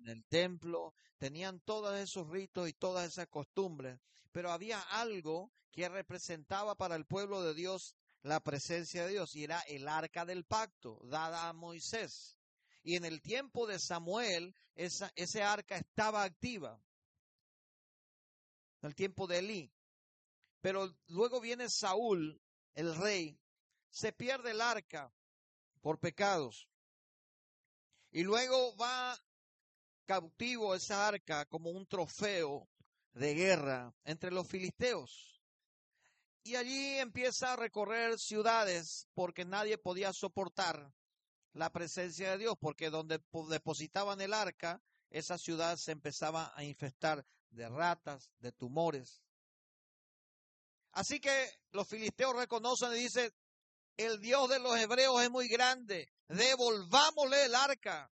en el templo, tenían todos esos ritos y todas esas costumbres, pero había algo que representaba para el pueblo de Dios la presencia de Dios y era el arca del pacto dada a Moisés. Y en el tiempo de Samuel, esa, ese arca estaba activa. En el tiempo de Elí. Pero luego viene Saúl, el rey, se pierde el arca por pecados. Y luego va cautivo esa arca como un trofeo de guerra entre los filisteos. Y allí empieza a recorrer ciudades porque nadie podía soportar la presencia de Dios, porque donde depositaban el arca, esa ciudad se empezaba a infestar de ratas, de tumores. Así que los filisteos reconocen y dicen, el Dios de los hebreos es muy grande, devolvámosle el arca.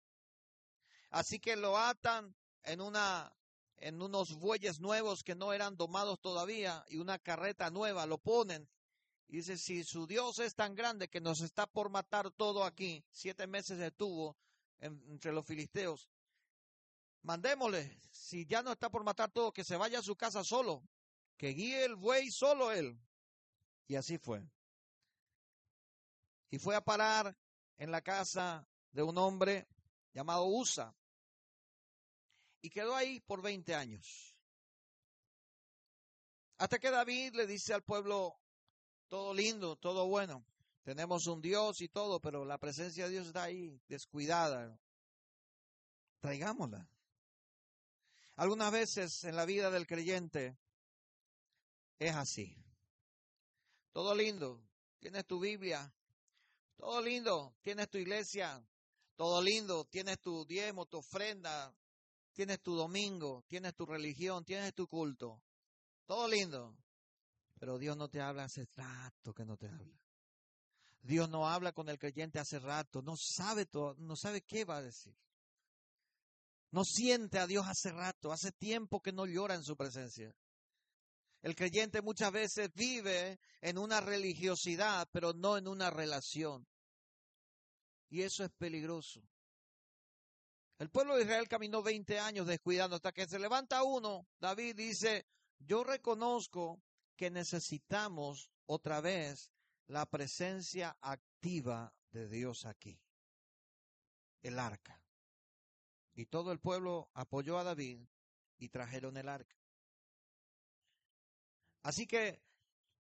Así que lo atan en una en unos bueyes nuevos que no eran domados todavía y una carreta nueva lo ponen. Y dice, si su Dios es tan grande que nos está por matar todo aquí, siete meses estuvo entre los filisteos, mandémosle, si ya no está por matar todo, que se vaya a su casa solo, que guíe el buey solo él. Y así fue. Y fue a parar en la casa de un hombre llamado Usa. Y quedó ahí por 20 años. Hasta que David le dice al pueblo, todo lindo, todo bueno. Tenemos un Dios y todo, pero la presencia de Dios está ahí, descuidada. Traigámosla. Algunas veces en la vida del creyente es así. Todo lindo, tienes tu Biblia, todo lindo, tienes tu iglesia, todo lindo, tienes tu diezmo, tu ofrenda, tienes tu domingo, tienes tu religión, tienes tu culto. Todo lindo. Pero Dios no te habla hace rato que no te habla. Dios no habla con el creyente hace rato, no sabe todo, no sabe qué va a decir. No siente a Dios hace rato, hace tiempo que no llora en su presencia. El creyente muchas veces vive en una religiosidad, pero no en una relación. Y eso es peligroso. El pueblo de Israel caminó 20 años descuidando hasta que se levanta uno. David dice, yo reconozco que necesitamos otra vez la presencia activa de Dios aquí. El arca. Y todo el pueblo apoyó a David y trajeron el arca. Así que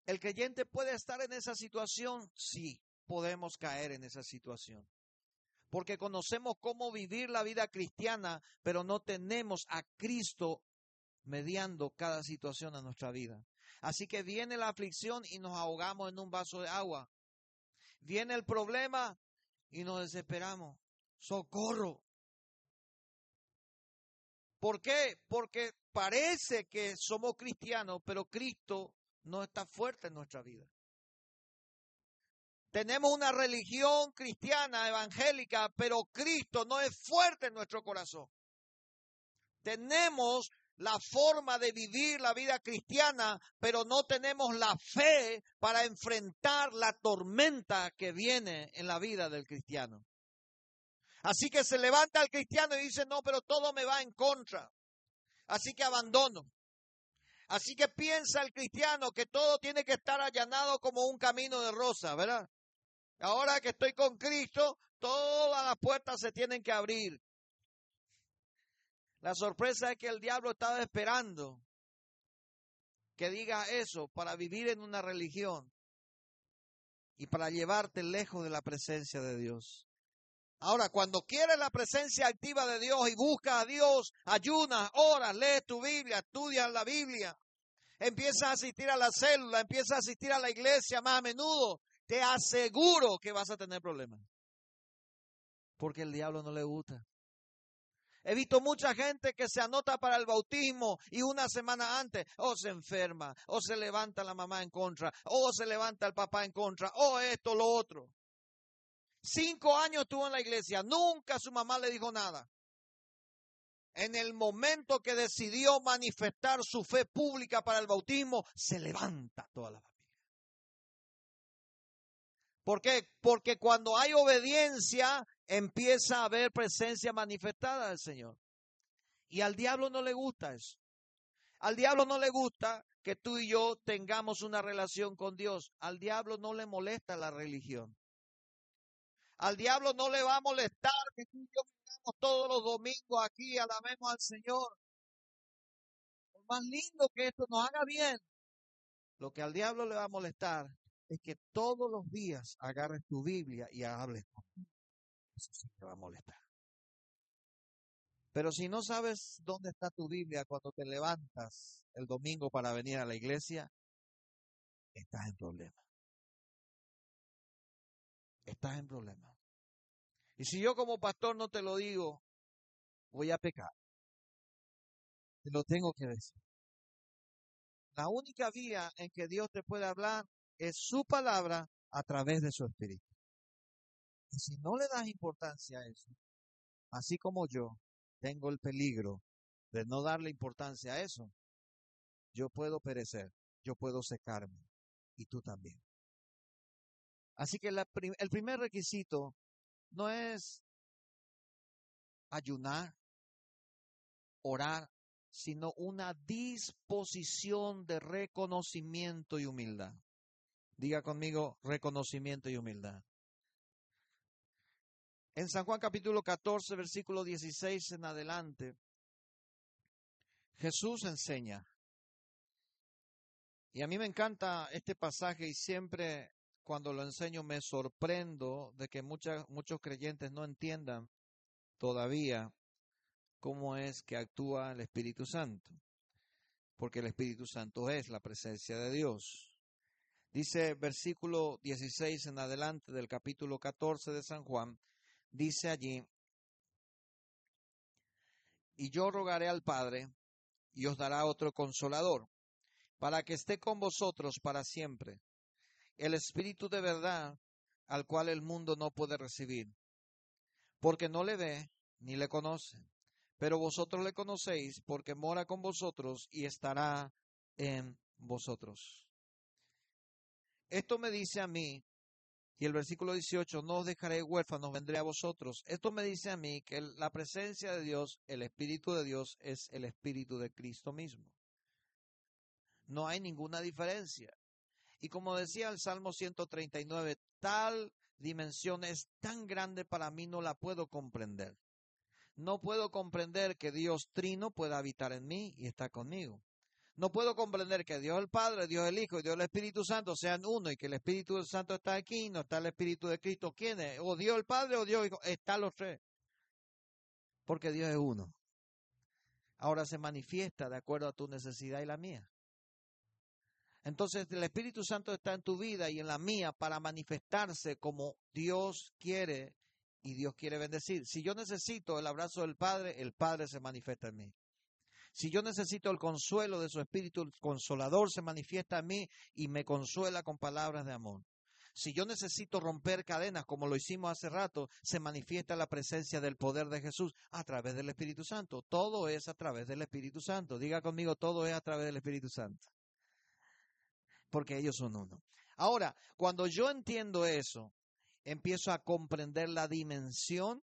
el creyente puede estar en esa situación, sí, podemos caer en esa situación. Porque conocemos cómo vivir la vida cristiana, pero no tenemos a Cristo mediando cada situación a nuestra vida. Así que viene la aflicción y nos ahogamos en un vaso de agua. Viene el problema y nos desesperamos. Socorro. ¿Por qué? Porque parece que somos cristianos, pero Cristo no está fuerte en nuestra vida. Tenemos una religión cristiana, evangélica, pero Cristo no es fuerte en nuestro corazón. Tenemos la forma de vivir la vida cristiana, pero no tenemos la fe para enfrentar la tormenta que viene en la vida del cristiano. Así que se levanta el cristiano y dice, no, pero todo me va en contra. Así que abandono. Así que piensa el cristiano que todo tiene que estar allanado como un camino de rosa, ¿verdad? Ahora que estoy con Cristo, todas las puertas se tienen que abrir. La sorpresa es que el diablo estaba esperando que diga eso para vivir en una religión y para llevarte lejos de la presencia de Dios. Ahora, cuando quieres la presencia activa de Dios y buscas a Dios, ayunas, oras, lees tu Biblia, estudias la Biblia, empiezas a asistir a la célula, empiezas a asistir a la iglesia más a menudo, te aseguro que vas a tener problemas. Porque el diablo no le gusta. He visto mucha gente que se anota para el bautismo y una semana antes o se enferma, o se levanta la mamá en contra, o se levanta el papá en contra, o esto, lo otro. Cinco años estuvo en la iglesia, nunca su mamá le dijo nada. En el momento que decidió manifestar su fe pública para el bautismo, se levanta toda la. ¿Por qué? Porque cuando hay obediencia, empieza a haber presencia manifestada del Señor. Y al diablo no le gusta eso. Al diablo no le gusta que tú y yo tengamos una relación con Dios. Al diablo no le molesta la religión. Al diablo no le va a molestar que tú y yo vengamos todos los domingos aquí, alabemos al Señor. Por más lindo que esto nos haga bien, lo que al diablo le va a molestar es que todos los días agarres tu Biblia y hables con él. Eso sí te va a molestar. Pero si no sabes dónde está tu Biblia cuando te levantas el domingo para venir a la iglesia, estás en problema. Estás en problema. Y si yo como pastor no te lo digo, voy a pecar. Te lo tengo que decir. La única vía en que Dios te puede hablar es su palabra a través de su espíritu. Y si no le das importancia a eso, así como yo tengo el peligro de no darle importancia a eso, yo puedo perecer, yo puedo secarme y tú también. Así que el primer requisito no es ayunar, orar, sino una disposición de reconocimiento y humildad. Diga conmigo reconocimiento y humildad. En San Juan capítulo 14, versículo 16 en adelante, Jesús enseña. Y a mí me encanta este pasaje y siempre cuando lo enseño me sorprendo de que muchos creyentes no entiendan todavía cómo es que actúa el Espíritu Santo. Porque el Espíritu Santo es la presencia de Dios. Dice versículo 16 en adelante del capítulo 14 de San Juan, dice allí, y yo rogaré al Padre y os dará otro consolador, para que esté con vosotros para siempre, el Espíritu de verdad al cual el mundo no puede recibir, porque no le ve ni le conoce, pero vosotros le conocéis porque mora con vosotros y estará en vosotros. Esto me dice a mí y el versículo 18, no os dejaré huérfanos, vendré a vosotros. Esto me dice a mí que la presencia de Dios, el Espíritu de Dios, es el Espíritu de Cristo mismo. No hay ninguna diferencia. Y como decía el Salmo 139, tal dimensión es tan grande para mí, no la puedo comprender. No puedo comprender que Dios Trino pueda habitar en mí y está conmigo. No puedo comprender que Dios el Padre, Dios el Hijo y Dios el Espíritu Santo sean uno y que el Espíritu Santo está aquí, no está el Espíritu de Cristo. ¿Quién es? O Dios el Padre o Dios el Hijo. Están los tres. Porque Dios es uno. Ahora se manifiesta de acuerdo a tu necesidad y la mía. Entonces el Espíritu Santo está en tu vida y en la mía para manifestarse como Dios quiere y Dios quiere bendecir. Si yo necesito el abrazo del Padre, el Padre se manifiesta en mí. Si yo necesito el consuelo de su Espíritu, el consolador se manifiesta en mí y me consuela con palabras de amor. Si yo necesito romper cadenas, como lo hicimos hace rato, se manifiesta la presencia del poder de Jesús a través del Espíritu Santo. Todo es a través del Espíritu Santo. Diga conmigo, todo es a través del Espíritu Santo. Porque ellos son uno. Ahora, cuando yo entiendo eso, empiezo a comprender la dimensión,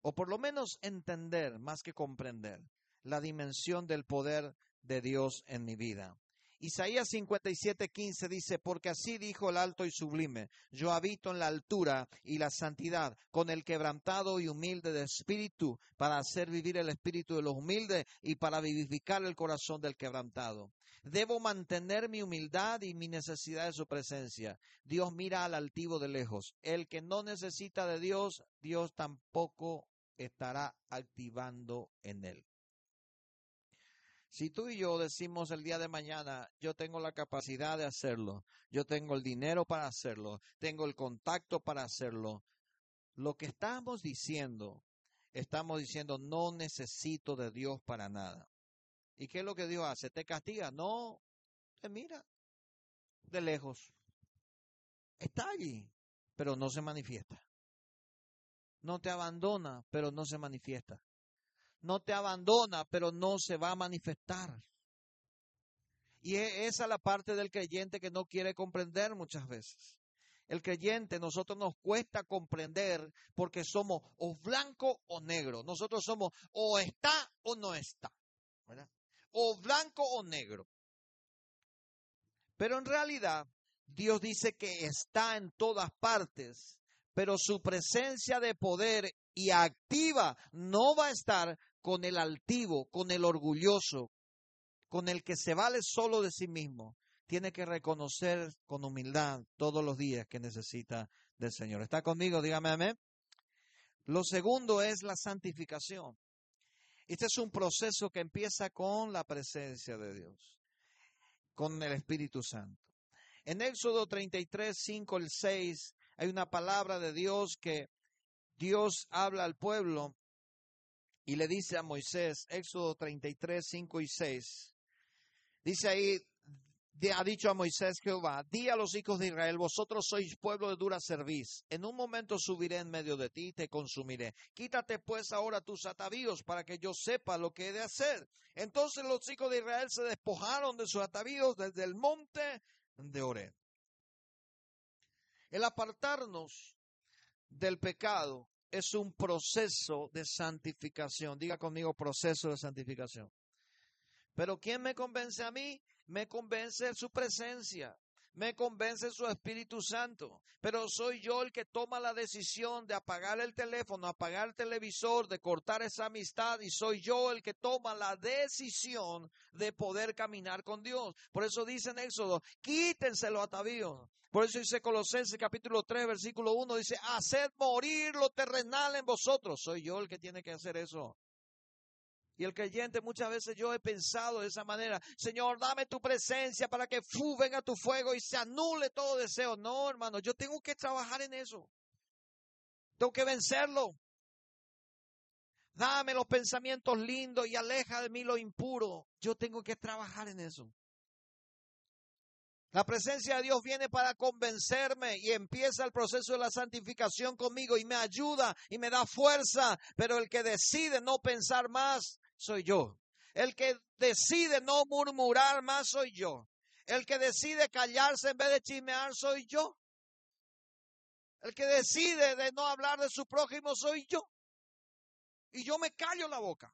o por lo menos entender más que comprender, la dimensión del poder de Dios en mi vida. Isaías 57:15 dice, porque así dijo el alto y sublime, yo habito en la altura y la santidad, con el quebrantado y humilde de espíritu, para hacer vivir el espíritu de los humildes y para vivificar el corazón del quebrantado. Debo mantener mi humildad y mi necesidad de su presencia. Dios mira al altivo de lejos. El que no necesita de Dios, Dios tampoco estará activando en él. Si tú y yo decimos el día de mañana, yo tengo la capacidad de hacerlo, yo tengo el dinero para hacerlo, tengo el contacto para hacerlo, lo que estamos diciendo, estamos diciendo, no necesito de Dios para nada. ¿Y qué es lo que Dios hace? ¿Te castiga? No, te mira de lejos. Está allí, pero no se manifiesta. No te abandona, pero no se manifiesta no te abandona, pero no se va a manifestar. Y e, esa es la parte del creyente que no quiere comprender muchas veces. el creyente, nosotros nos cuesta comprender porque somos o blanco o negro. Nosotros somos o está o no está. O blanco o negro. Pero en realidad, Dios dice que está en todas partes, pero su presencia de poder y activa no va a estar con el altivo, con el orgulloso, con el que se vale solo de sí mismo, tiene que reconocer con humildad todos los días que necesita del Señor. ¿Está conmigo? Dígame amén. Lo segundo es la santificación. Este es un proceso que empieza con la presencia de Dios, con el Espíritu Santo. En Éxodo 33, 5 al 6 hay una palabra de Dios que Dios habla al pueblo y le dice a Moisés, Éxodo 33, 5 y 6, dice ahí, ha dicho a Moisés Jehová, di a los hijos de Israel, vosotros sois pueblo de dura cerviz. En un momento subiré en medio de ti y te consumiré. Quítate pues ahora tus atavíos para que yo sepa lo que he de hacer. Entonces los hijos de Israel se despojaron de sus atavíos desde el monte de Oreb. El apartarnos del pecado es un proceso de santificación. Diga conmigo proceso de santificación. Pero ¿quién me convence a mí? me convence su presencia, me convence su Espíritu Santo, pero soy yo el que toma la decisión de apagar el teléfono, apagar el televisor, de cortar esa amistad y soy yo el que toma la decisión de poder caminar con Dios. Por eso dice en Éxodo, quítense los atavíos. Por eso dice Colosenses capítulo 3, versículo 1, dice, haced morir lo terrenal en vosotros. Soy yo el que tiene que hacer eso. Y el creyente muchas veces yo he pensado de esa manera, Señor, dame tu presencia para que fu, venga tu fuego y se anule todo deseo. No, hermano, yo tengo que trabajar en eso. Tengo que vencerlo. Dame los pensamientos lindos y aleja de mí lo impuro. Yo tengo que trabajar en eso. La presencia de Dios viene para convencerme y empieza el proceso de la santificación conmigo y me ayuda y me da fuerza, pero el que decide no pensar más soy yo. El que decide no murmurar más soy yo. El que decide callarse en vez de chismear soy yo. El que decide de no hablar de su prójimo soy yo. Y yo me callo la boca.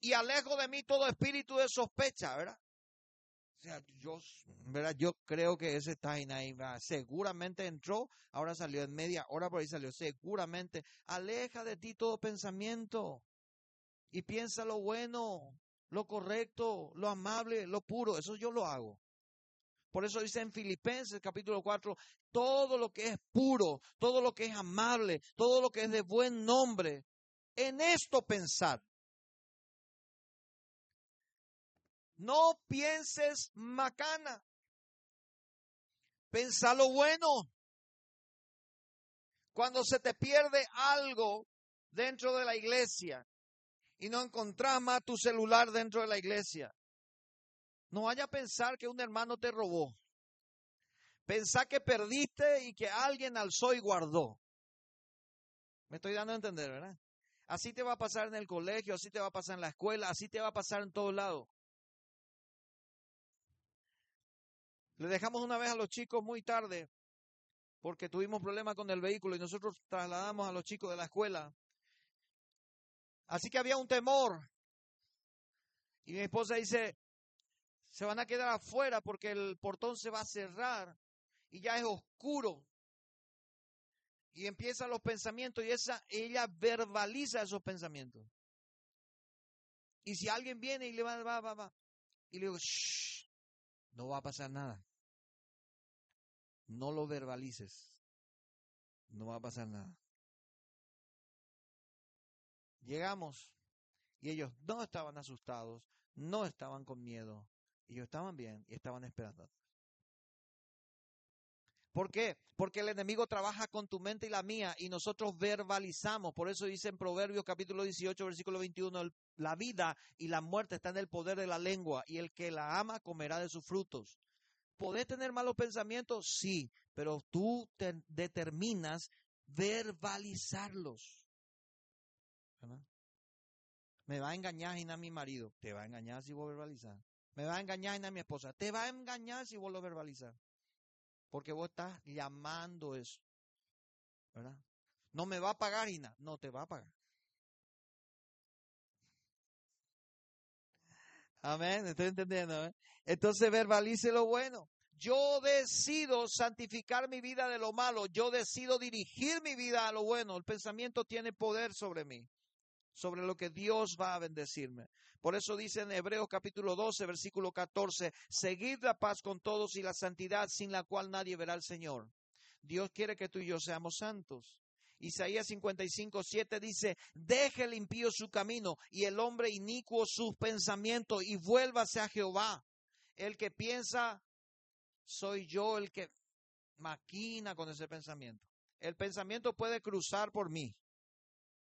Y alejo de mí todo espíritu de sospecha, ¿verdad? Yo, creo que ese ahí, seguramente entró, ahora salió en media hora por ahí salió, seguramente. Aleja de ti todo pensamiento y piensa lo bueno, lo correcto, lo amable, lo puro. Eso yo lo hago. Por eso dice en Filipenses capítulo 4, todo lo que es puro, todo lo que es amable, todo lo que es de buen nombre, en esto pensad. No pienses macana. Pensa lo bueno. Cuando se te pierde algo dentro de la iglesia y no encontrás más tu celular dentro de la iglesia, no vaya a pensar que un hermano te robó. Pensá que perdiste y que alguien alzó y guardó. Me estoy dando a entender, ¿verdad? Así te va a pasar en el colegio, así te va a pasar en la escuela, así te va a pasar en todos lados. Le dejamos una vez a los chicos muy tarde porque tuvimos problemas con el vehículo y nosotros trasladamos a los chicos de la escuela. Así que había un temor. Y mi esposa dice, se van a quedar afuera porque el portón se va a cerrar y ya es oscuro. Y empiezan los pensamientos y esa, ella verbaliza esos pensamientos. Y si alguien viene y le va, va, va, va, y le digo, Shh, no va a pasar nada. No lo verbalices. No va a pasar nada. Llegamos y ellos no estaban asustados, no estaban con miedo, ellos estaban bien y estaban esperando. ¿Por qué? Porque el enemigo trabaja con tu mente y la mía y nosotros verbalizamos. Por eso dice en Proverbios capítulo 18, versículo 21, la vida y la muerte están en el poder de la lengua y el que la ama comerá de sus frutos. ¿Podés tener malos pensamientos? Sí, pero tú determinas verbalizarlos. Me va a engañar y a mi marido. Te va a engañar si vos verbalizar. Me va a engañar y a mi esposa. Te va a engañar si vos lo verbalizar. Porque vos estás llamando eso. ¿Verdad? No me va a pagar nada. No te va a pagar. Amén. Estoy entendiendo. ¿eh? Entonces verbalice lo bueno. Yo decido santificar mi vida de lo malo. Yo decido dirigir mi vida a lo bueno. El pensamiento tiene poder sobre mí, sobre lo que Dios va a bendecirme. Por eso dice en Hebreos capítulo 12, versículo 14, seguid la paz con todos y la santidad sin la cual nadie verá al Señor. Dios quiere que tú y yo seamos santos. Isaías 55, 7 dice, deje el impío su camino y el hombre inicuo sus pensamientos y vuélvase a Jehová. El que piensa soy yo el que maquina con ese pensamiento. El pensamiento puede cruzar por mí,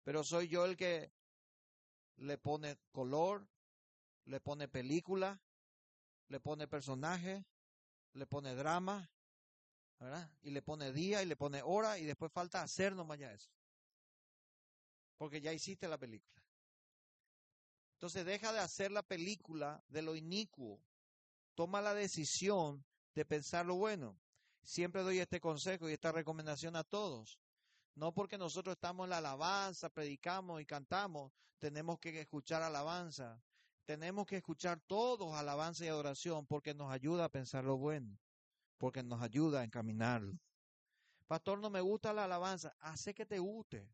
pero soy yo el que le pone color, le pone película, le pone personaje, le pone drama, Y le pone día y le pone hora y después falta hacer nomás ya eso. Porque ya hiciste la película. Entonces deja de hacer la película de lo inicuo. Toma la decisión de pensar lo bueno. Siempre doy este consejo y esta recomendación a todos. No porque nosotros estamos en la alabanza, predicamos y cantamos, tenemos que escuchar alabanza. Tenemos que escuchar todos alabanza y adoración porque nos ayuda a pensar lo bueno, porque nos ayuda a encaminarlo. Pastor, no me gusta la alabanza. Hace que te guste.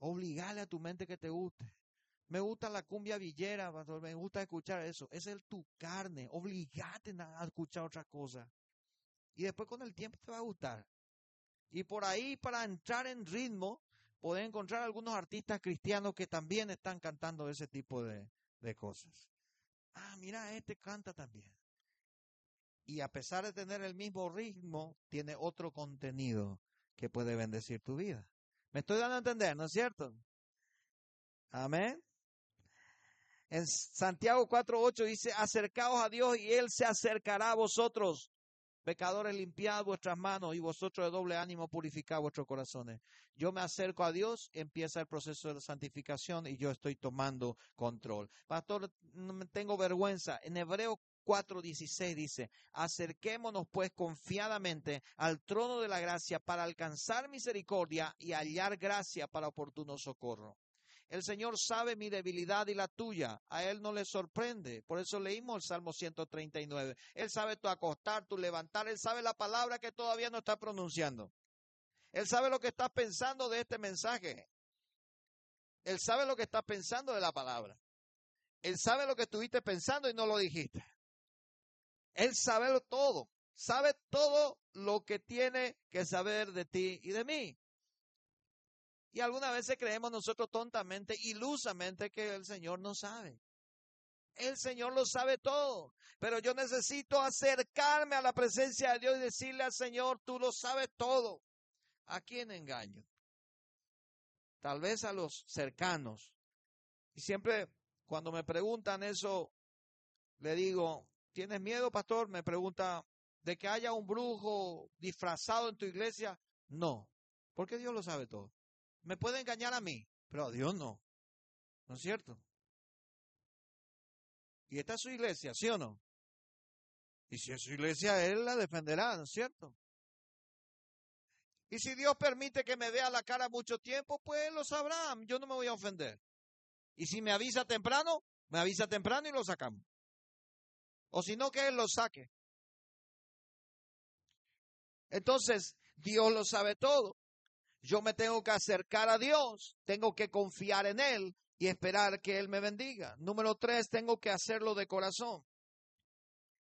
Obligale a tu mente que te guste. Me gusta la cumbia villera, pastor. Me gusta escuchar eso. Es el tu carne. Obligate a escuchar otra cosa. Y después con el tiempo te va a gustar. Y por ahí, para entrar en ritmo, puedes encontrar algunos artistas cristianos que también están cantando ese tipo de, de cosas. Ah, mira, este canta también. Y a pesar de tener el mismo ritmo, tiene otro contenido que puede bendecir tu vida. Me estoy dando a entender, ¿no es cierto? Amén. En Santiago 4.8 dice, acercaos a Dios y Él se acercará a vosotros. Pecadores, limpiad vuestras manos y vosotros de doble ánimo purificad vuestros corazones. Yo me acerco a Dios, empieza el proceso de santificación y yo estoy tomando control. Pastor, tengo vergüenza. En Hebreo 4:16 dice, acerquémonos pues confiadamente al trono de la gracia para alcanzar misericordia y hallar gracia para oportuno socorro. El Señor sabe mi debilidad y la tuya. A Él no le sorprende. Por eso leímos el Salmo 139. Él sabe tu acostar, tu levantar. Él sabe la palabra que todavía no está pronunciando. Él sabe lo que estás pensando de este mensaje. Él sabe lo que estás pensando de la palabra. Él sabe lo que estuviste pensando y no lo dijiste. Él sabe todo. Sabe todo lo que tiene que saber de ti y de mí. Y algunas veces creemos nosotros tontamente, ilusamente, que el Señor no sabe. El Señor lo sabe todo, pero yo necesito acercarme a la presencia de Dios y decirle al Señor, tú lo sabes todo. ¿A quién engaño? Tal vez a los cercanos. Y siempre cuando me preguntan eso, le digo, ¿tienes miedo, pastor? Me pregunta, ¿de que haya un brujo disfrazado en tu iglesia? No, porque Dios lo sabe todo. Me puede engañar a mí, pero a Dios no. ¿No es cierto? Y esta es su iglesia, ¿sí o no? Y si es su iglesia, Él la defenderá, ¿no es cierto? Y si Dios permite que me vea la cara mucho tiempo, pues lo sabrá. Yo no me voy a ofender. Y si me avisa temprano, me avisa temprano y lo sacamos. O si no, que Él lo saque. Entonces, Dios lo sabe todo. Yo me tengo que acercar a Dios, tengo que confiar en Él y esperar que Él me bendiga. Número tres, tengo que hacerlo de corazón.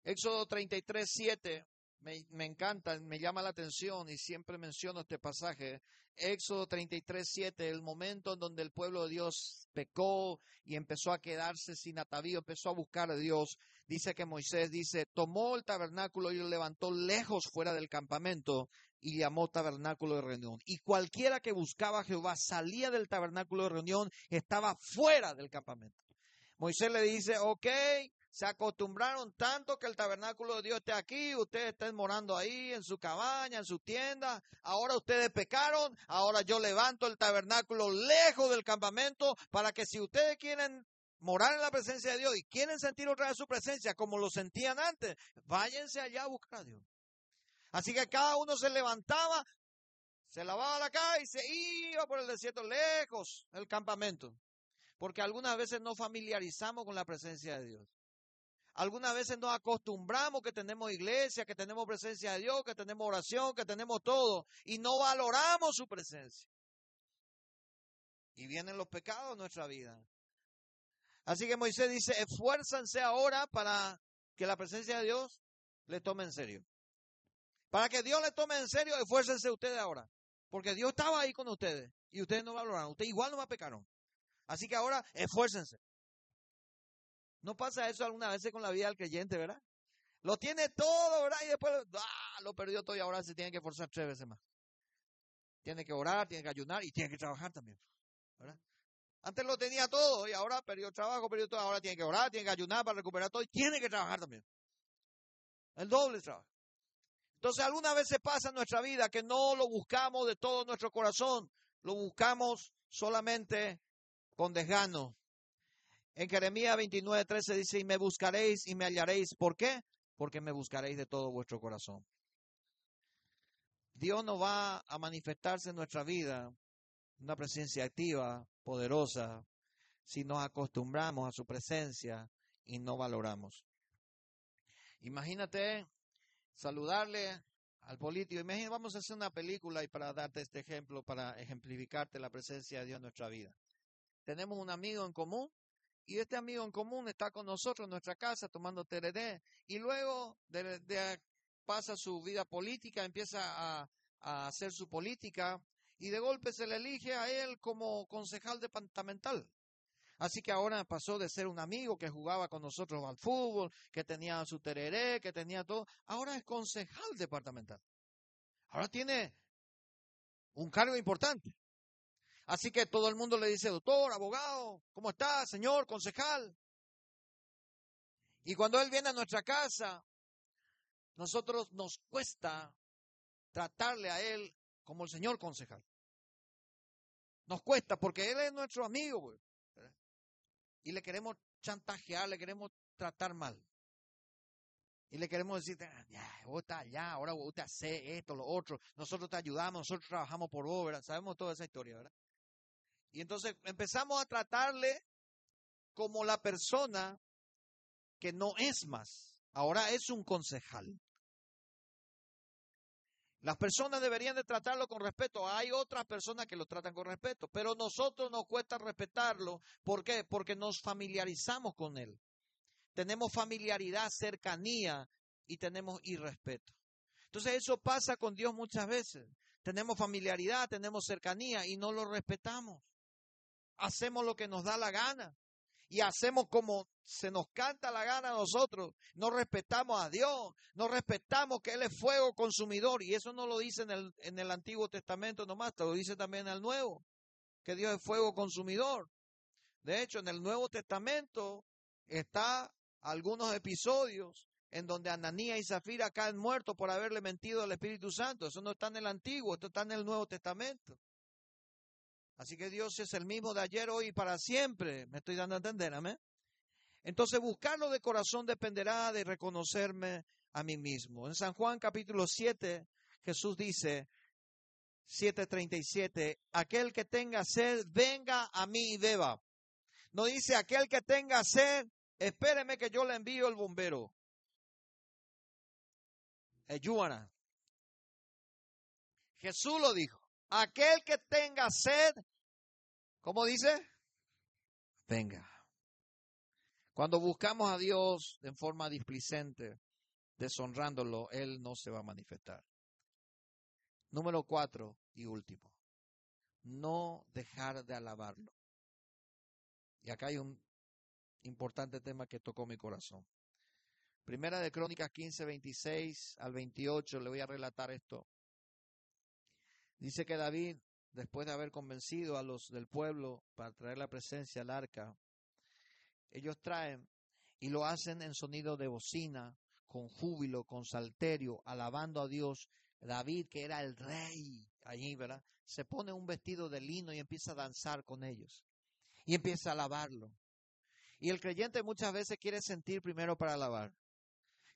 Éxodo 33, 7, me, encanta, me llama la atención y siempre menciono este pasaje. Éxodo 33, 7, el momento en donde el pueblo de Dios pecó y empezó a quedarse sin atavío, empezó a buscar a Dios. Dice que Moisés dice, tomó el tabernáculo y lo levantó lejos fuera del campamento y llamó tabernáculo de reunión. Y cualquiera que buscaba a Jehová salía del tabernáculo de reunión, estaba fuera del campamento. Moisés le dice, ok, se acostumbraron tanto que el tabernáculo de Dios esté aquí, ustedes estén morando ahí en su cabaña, en su tienda, ahora ustedes pecaron, ahora yo levanto el tabernáculo lejos del campamento para que si ustedes quieren morar en la presencia de Dios y quieren sentir otra vez su presencia como lo sentían antes, váyanse allá a buscar a Dios. Así que cada uno se levantaba, se lavaba la cara y se iba por el desierto lejos del campamento. Porque algunas veces nos familiarizamos con la presencia de Dios. Algunas veces nos acostumbramos que tenemos iglesia, que tenemos presencia de Dios, que tenemos oración, que tenemos todo, y no valoramos su presencia. Y vienen los pecados en nuestra vida. Así que Moisés dice, esfuérzanse ahora para que la presencia de Dios le tome en serio. Para que Dios le tome en serio, esfuércense ustedes ahora. Porque Dios estaba ahí con ustedes y ustedes no valoraron. Ustedes igual no me pecaron. Así que ahora esfuércense. ¿No pasa eso alguna vez con la vida del creyente, verdad? Lo tiene todo, ¿verdad? Y después ah, lo perdió todo y ahora se tiene que forzar tres veces más. Tiene que orar, tiene que ayunar y tiene que trabajar también. ¿verdad? Antes lo tenía todo y ahora perdió trabajo, perdió todo. Ahora tiene que orar, tiene que ayunar para recuperar todo y tiene que trabajar también. El doble trabajo. Entonces, algunas veces pasa en nuestra vida que no lo buscamos de todo nuestro corazón, lo buscamos solamente con desgano, en Jeremías 29, 13 dice, y me buscaréis y me hallaréis. ¿Por qué? Porque me buscaréis de todo vuestro corazón. Dios no va a manifestarse en nuestra vida una presencia activa, poderosa, si nos acostumbramos a su presencia y no valoramos. Imagínate saludarle al político. Imagínate, vamos a hacer una película y para darte este ejemplo, para ejemplificarte la presencia de Dios en nuestra vida. Tenemos un amigo en común y este amigo en común está con nosotros en nuestra casa tomando TRD y luego pasa su vida política, empieza a, a, hacer su política y de golpe se le elige a él como concejal departamental. Así que ahora pasó de ser un amigo que jugaba con nosotros al fútbol, que tenía su tereré, que tenía todo, ahora es concejal departamental. Ahora tiene un cargo importante. Así que todo el mundo le dice, doctor, abogado, ¿cómo está, señor, concejal? Y cuando él viene a nuestra casa, nosotros nos cuesta tratarle a él como el señor concejal. Nos cuesta porque él es nuestro amigo, y le queremos chantajear, le queremos tratar mal. Y le queremos decir, ah, ya, vos estás allá, ahora vos te haces esto, lo otro, nosotros te ayudamos, nosotros trabajamos por vos. Sabemos toda esa historia, ¿verdad? Y entonces empezamos a tratarle como la persona que no es más, ahora es un concejal. Las personas deberían de tratarlo con respeto. Hay otras personas que lo tratan con respeto, pero nosotros nos cuesta respetarlo. ¿Por qué? Porque nos familiarizamos con él. Tenemos familiaridad, cercanía y tenemos irrespeto. Entonces eso pasa con Dios muchas veces. Tenemos familiaridad, tenemos cercanía y no lo respetamos hacemos lo que nos da la gana y hacemos como se nos canta la gana a nosotros. No respetamos a Dios, no respetamos que Él es fuego consumidor. Y eso no lo dice en el, en el Antiguo Testamento nomás, lo dice también en el Nuevo, que Dios es fuego consumidor. De hecho, en el Nuevo Testamento está algunos episodios en donde Ananías y Zafira caen muertos por haberle mentido al Espíritu Santo. Eso no está en el Antiguo, esto está en el Nuevo Testamento. Así que Dios es el mismo de ayer, hoy y para siempre. Me estoy dando a entender, amén. Entonces buscarlo de corazón dependerá de reconocerme a mí mismo. En San Juan capítulo 7, Jesús dice, 7:37, aquel que tenga sed, venga a mí y beba. No dice aquel que tenga sed, espéreme que yo le envío el bombero. Ayúdana. Jesús lo dijo. Aquel que tenga sed, ¿cómo dice? Venga. Cuando buscamos a Dios en forma displicente, deshonrándolo, Él no se va a manifestar. Número cuatro y último, no dejar de alabarlo. Y acá hay un importante tema que tocó mi corazón. Primera de Crónicas 15, 26 al 28, le voy a relatar esto. Dice que David, después de haber convencido a los del pueblo para traer la presencia al arca, ellos traen y lo hacen en sonido de bocina, con júbilo, con salterio, alabando a Dios. David, que era el rey allí, ¿verdad? Se pone un vestido de lino y empieza a danzar con ellos. Y empieza a alabarlo. Y el creyente muchas veces quiere sentir primero para alabar.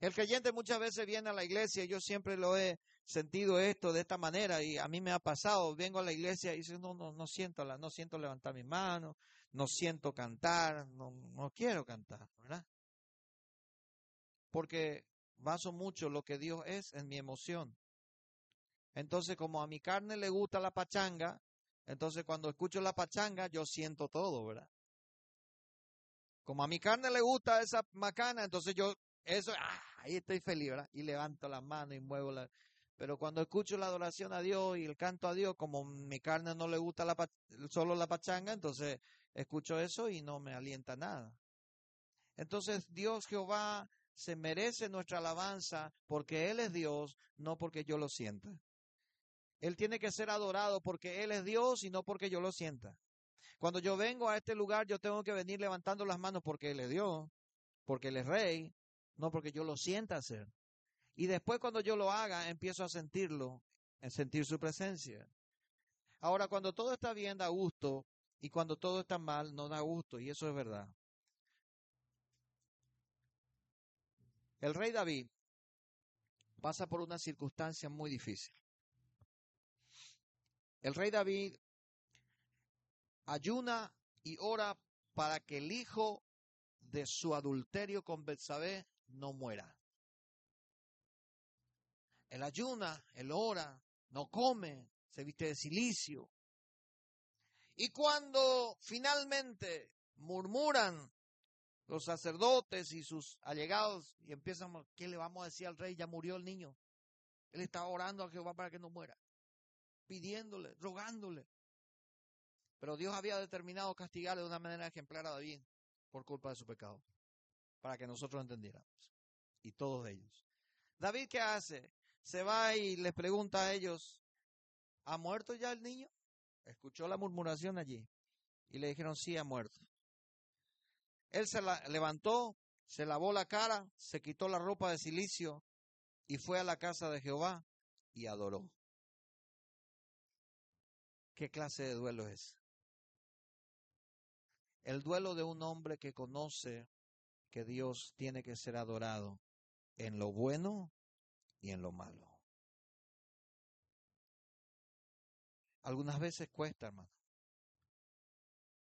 El creyente muchas veces viene a la iglesia, yo siempre lo he sentido esto de esta manera y a mí me ha pasado, vengo a la iglesia y dice, no, no, no siento, la, no siento levantar mis manos, no siento cantar, no, no quiero cantar, ¿verdad? Porque baso mucho lo que Dios es en mi emoción. Entonces, como a mi carne le gusta la pachanga, entonces cuando escucho la pachanga yo siento todo, ¿verdad? Como a mi carne le gusta esa macana, entonces yo eso, ah, ahí estoy feliz, ¿verdad? Y levanto las manos y muevo la... Pero cuando escucho la adoración a Dios y el canto a Dios, como mi carne no le gusta la, solo la pachanga, entonces escucho eso y no me alienta nada. Entonces Dios Jehová se merece nuestra alabanza porque Él es Dios, no porque yo lo sienta. Él tiene que ser adorado porque Él es Dios y no porque yo lo sienta. Cuando yo vengo a este lugar, yo tengo que venir levantando las manos porque Él es Dios, porque Él es Rey, no porque yo lo sienta hacer. Y después cuando yo lo haga, empiezo a sentirlo, a sentir su presencia. Ahora, cuando todo está bien, da gusto, y cuando todo está mal, no da gusto, y eso es verdad. El rey David pasa por una circunstancia muy difícil. El rey David ayuna y ora para que el hijo de su adulterio con Betsabé no muera. Él ayuna, él ora, no come, se viste de silicio. Y cuando finalmente murmuran los sacerdotes y sus allegados y empiezan, ¿qué le vamos a decir al rey? Ya murió el niño. Él está orando a Jehová para que no muera, pidiéndole, rogándole. Pero Dios había determinado castigarle de una manera ejemplar a David por culpa de su pecado para que nosotros entendiéramos. Y todos ellos. David, ¿qué hace? Se va y les pregunta a ellos, ¿ha muerto ya el niño? Escuchó la murmuración allí. Y le dijeron, sí, ha muerto. Él se levantó, se lavó la cara, se quitó la ropa de silicio y fue a la casa de Jehová y adoró. ¿Qué clase de duelo es? El duelo de un hombre que conoce que Dios tiene que ser adorado en lo bueno y en lo malo. Algunas veces cuesta, hermano.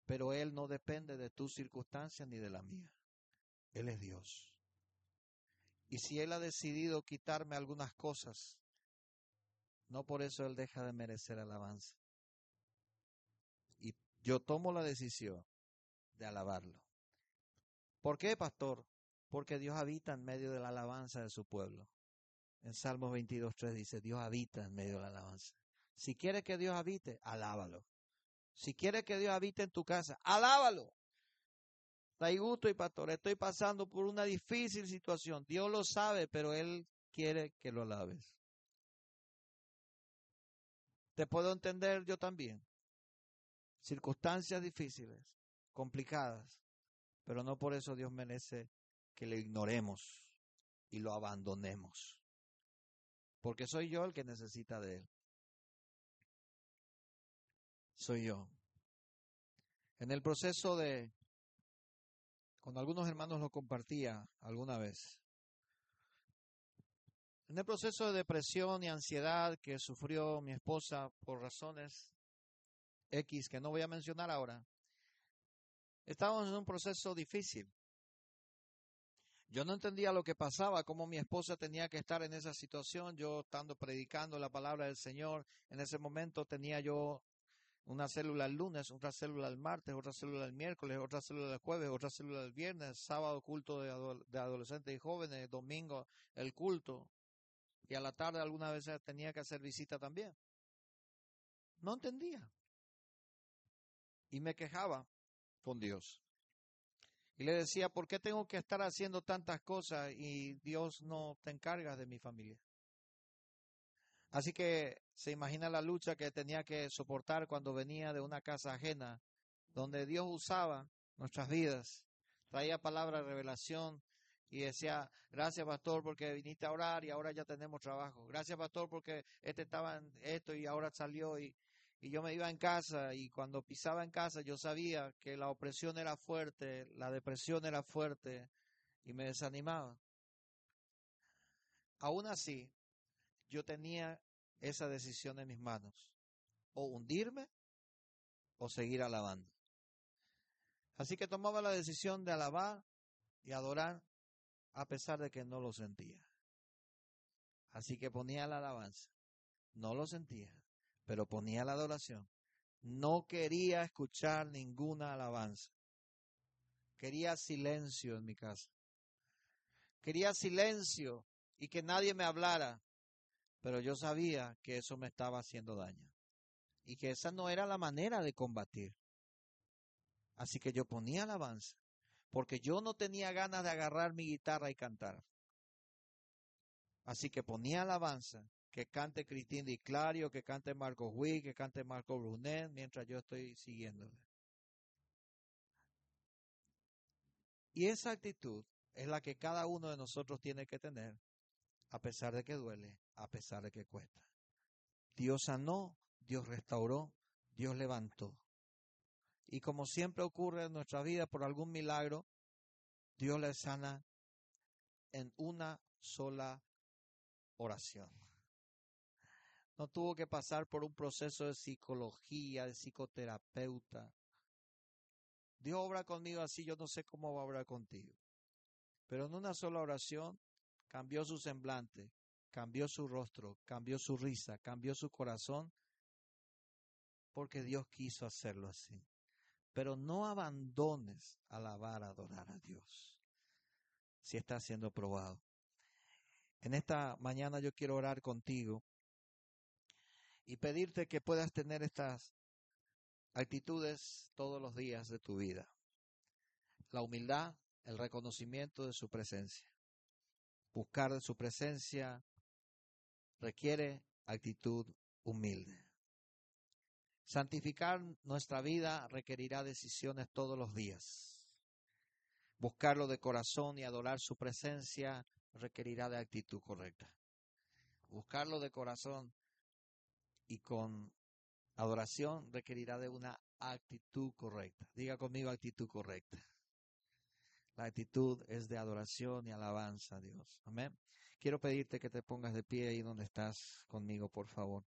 Pero Él no depende de tus circunstancias ni de la mía. Él es Dios. Y si Él ha decidido quitarme algunas cosas, no por eso Él deja de merecer alabanza. Y yo tomo la decisión de alabarlo. ¿Por qué, pastor? Porque Dios habita en medio de la alabanza de su pueblo. En Salmos 22.3 dice, Dios habita en medio de la alabanza. Si quieres que Dios habite, alábalo. Si quieres que Dios habite en tu casa, alábalo. Gusto y pastor, estoy pasando por una difícil situación. Dios lo sabe, pero Él quiere que lo alabes. Te puedo entender yo también. Circunstancias difíciles, complicadas. Pero no por eso Dios merece que le ignoremos y lo abandonemos. Porque soy yo el que necesita de Él. Soy yo. En el proceso de, cuando algunos hermanos lo compartía alguna vez, en el proceso de depresión y ansiedad que sufrió mi esposa por razones X que no voy a mencionar ahora, Estábamos en un proceso difícil. Yo no entendía lo que pasaba, cómo mi esposa tenía que estar en esa situación, yo estando predicando la palabra del Señor. En ese momento tenía yo una célula el lunes, otra célula el martes, otra célula el miércoles, otra célula el jueves, otra célula el viernes, sábado culto de, adolescentes y jóvenes, domingo el culto. Y a la tarde algunas veces tenía que hacer visita también. No entendía. Y me quejaba con Dios. Y le decía, ¿por qué tengo que estar haciendo tantas cosas y Dios no te encargas de mi familia? Así que se imagina la lucha que tenía que soportar cuando venía de una casa ajena, donde Dios usaba nuestras vidas, traía palabra de revelación y decía, gracias pastor porque viniste a orar y ahora ya tenemos trabajo. Gracias pastor porque este estaba en esto y ahora salió y, y yo me iba en casa y cuando pisaba en casa yo sabía que la opresión era fuerte, la depresión era fuerte y me desanimaba. aún así, yo tenía esa decisión en mis manos, o hundirme o seguir alabando. Así que tomaba la decisión de alabar y adorar a pesar de que no lo sentía. Así que ponía la alabanza. No lo sentía, pero ponía la adoración. No quería escuchar ninguna alabanza. Quería silencio en mi casa. Quería silencio y que nadie me hablara. Pero yo sabía que eso me estaba haciendo daño. Y que esa no era la manera de combatir. Así que yo ponía alabanza. Porque yo no tenía ganas de agarrar mi guitarra y cantar. Así que ponía alabanza, que cante Cristín Di Clario, que cante Marco Huy, que cante Marco Brunet, mientras yo estoy siguiéndole. Y esa actitud es la que cada uno de nosotros tiene que tener, a pesar de que duele, a pesar de que cuesta. Dios sanó, Dios restauró, Dios levantó. Y como siempre ocurre en nuestra vida, por algún milagro, Dios le sana en una sola oración. No tuvo que pasar por un proceso de psicología, de psicoterapeuta. Dios obra conmigo así, yo no sé cómo va a obrar contigo. Pero en una sola oración cambió su semblante, cambió su rostro, cambió su risa, cambió su corazón, porque Dios quiso hacerlo así. Pero no abandones alabar, adorar a Dios, si está siendo probado. En esta mañana yo quiero orar contigo y pedirte que puedas tener estas actitudes todos los días de tu vida. La humildad, el reconocimiento de su presencia. Buscar su presencia requiere actitud humilde. Santificar nuestra vida requerirá decisiones todos los días. Buscarlo de corazón y adorar su presencia requerirá de actitud correcta. Buscarlo de corazón y con adoración requerirá de una actitud correcta. Diga conmigo actitud correcta. La actitud es de adoración y alabanza a Dios. Amén. Quiero pedirte que te pongas de pie ahí donde estás conmigo, por favor.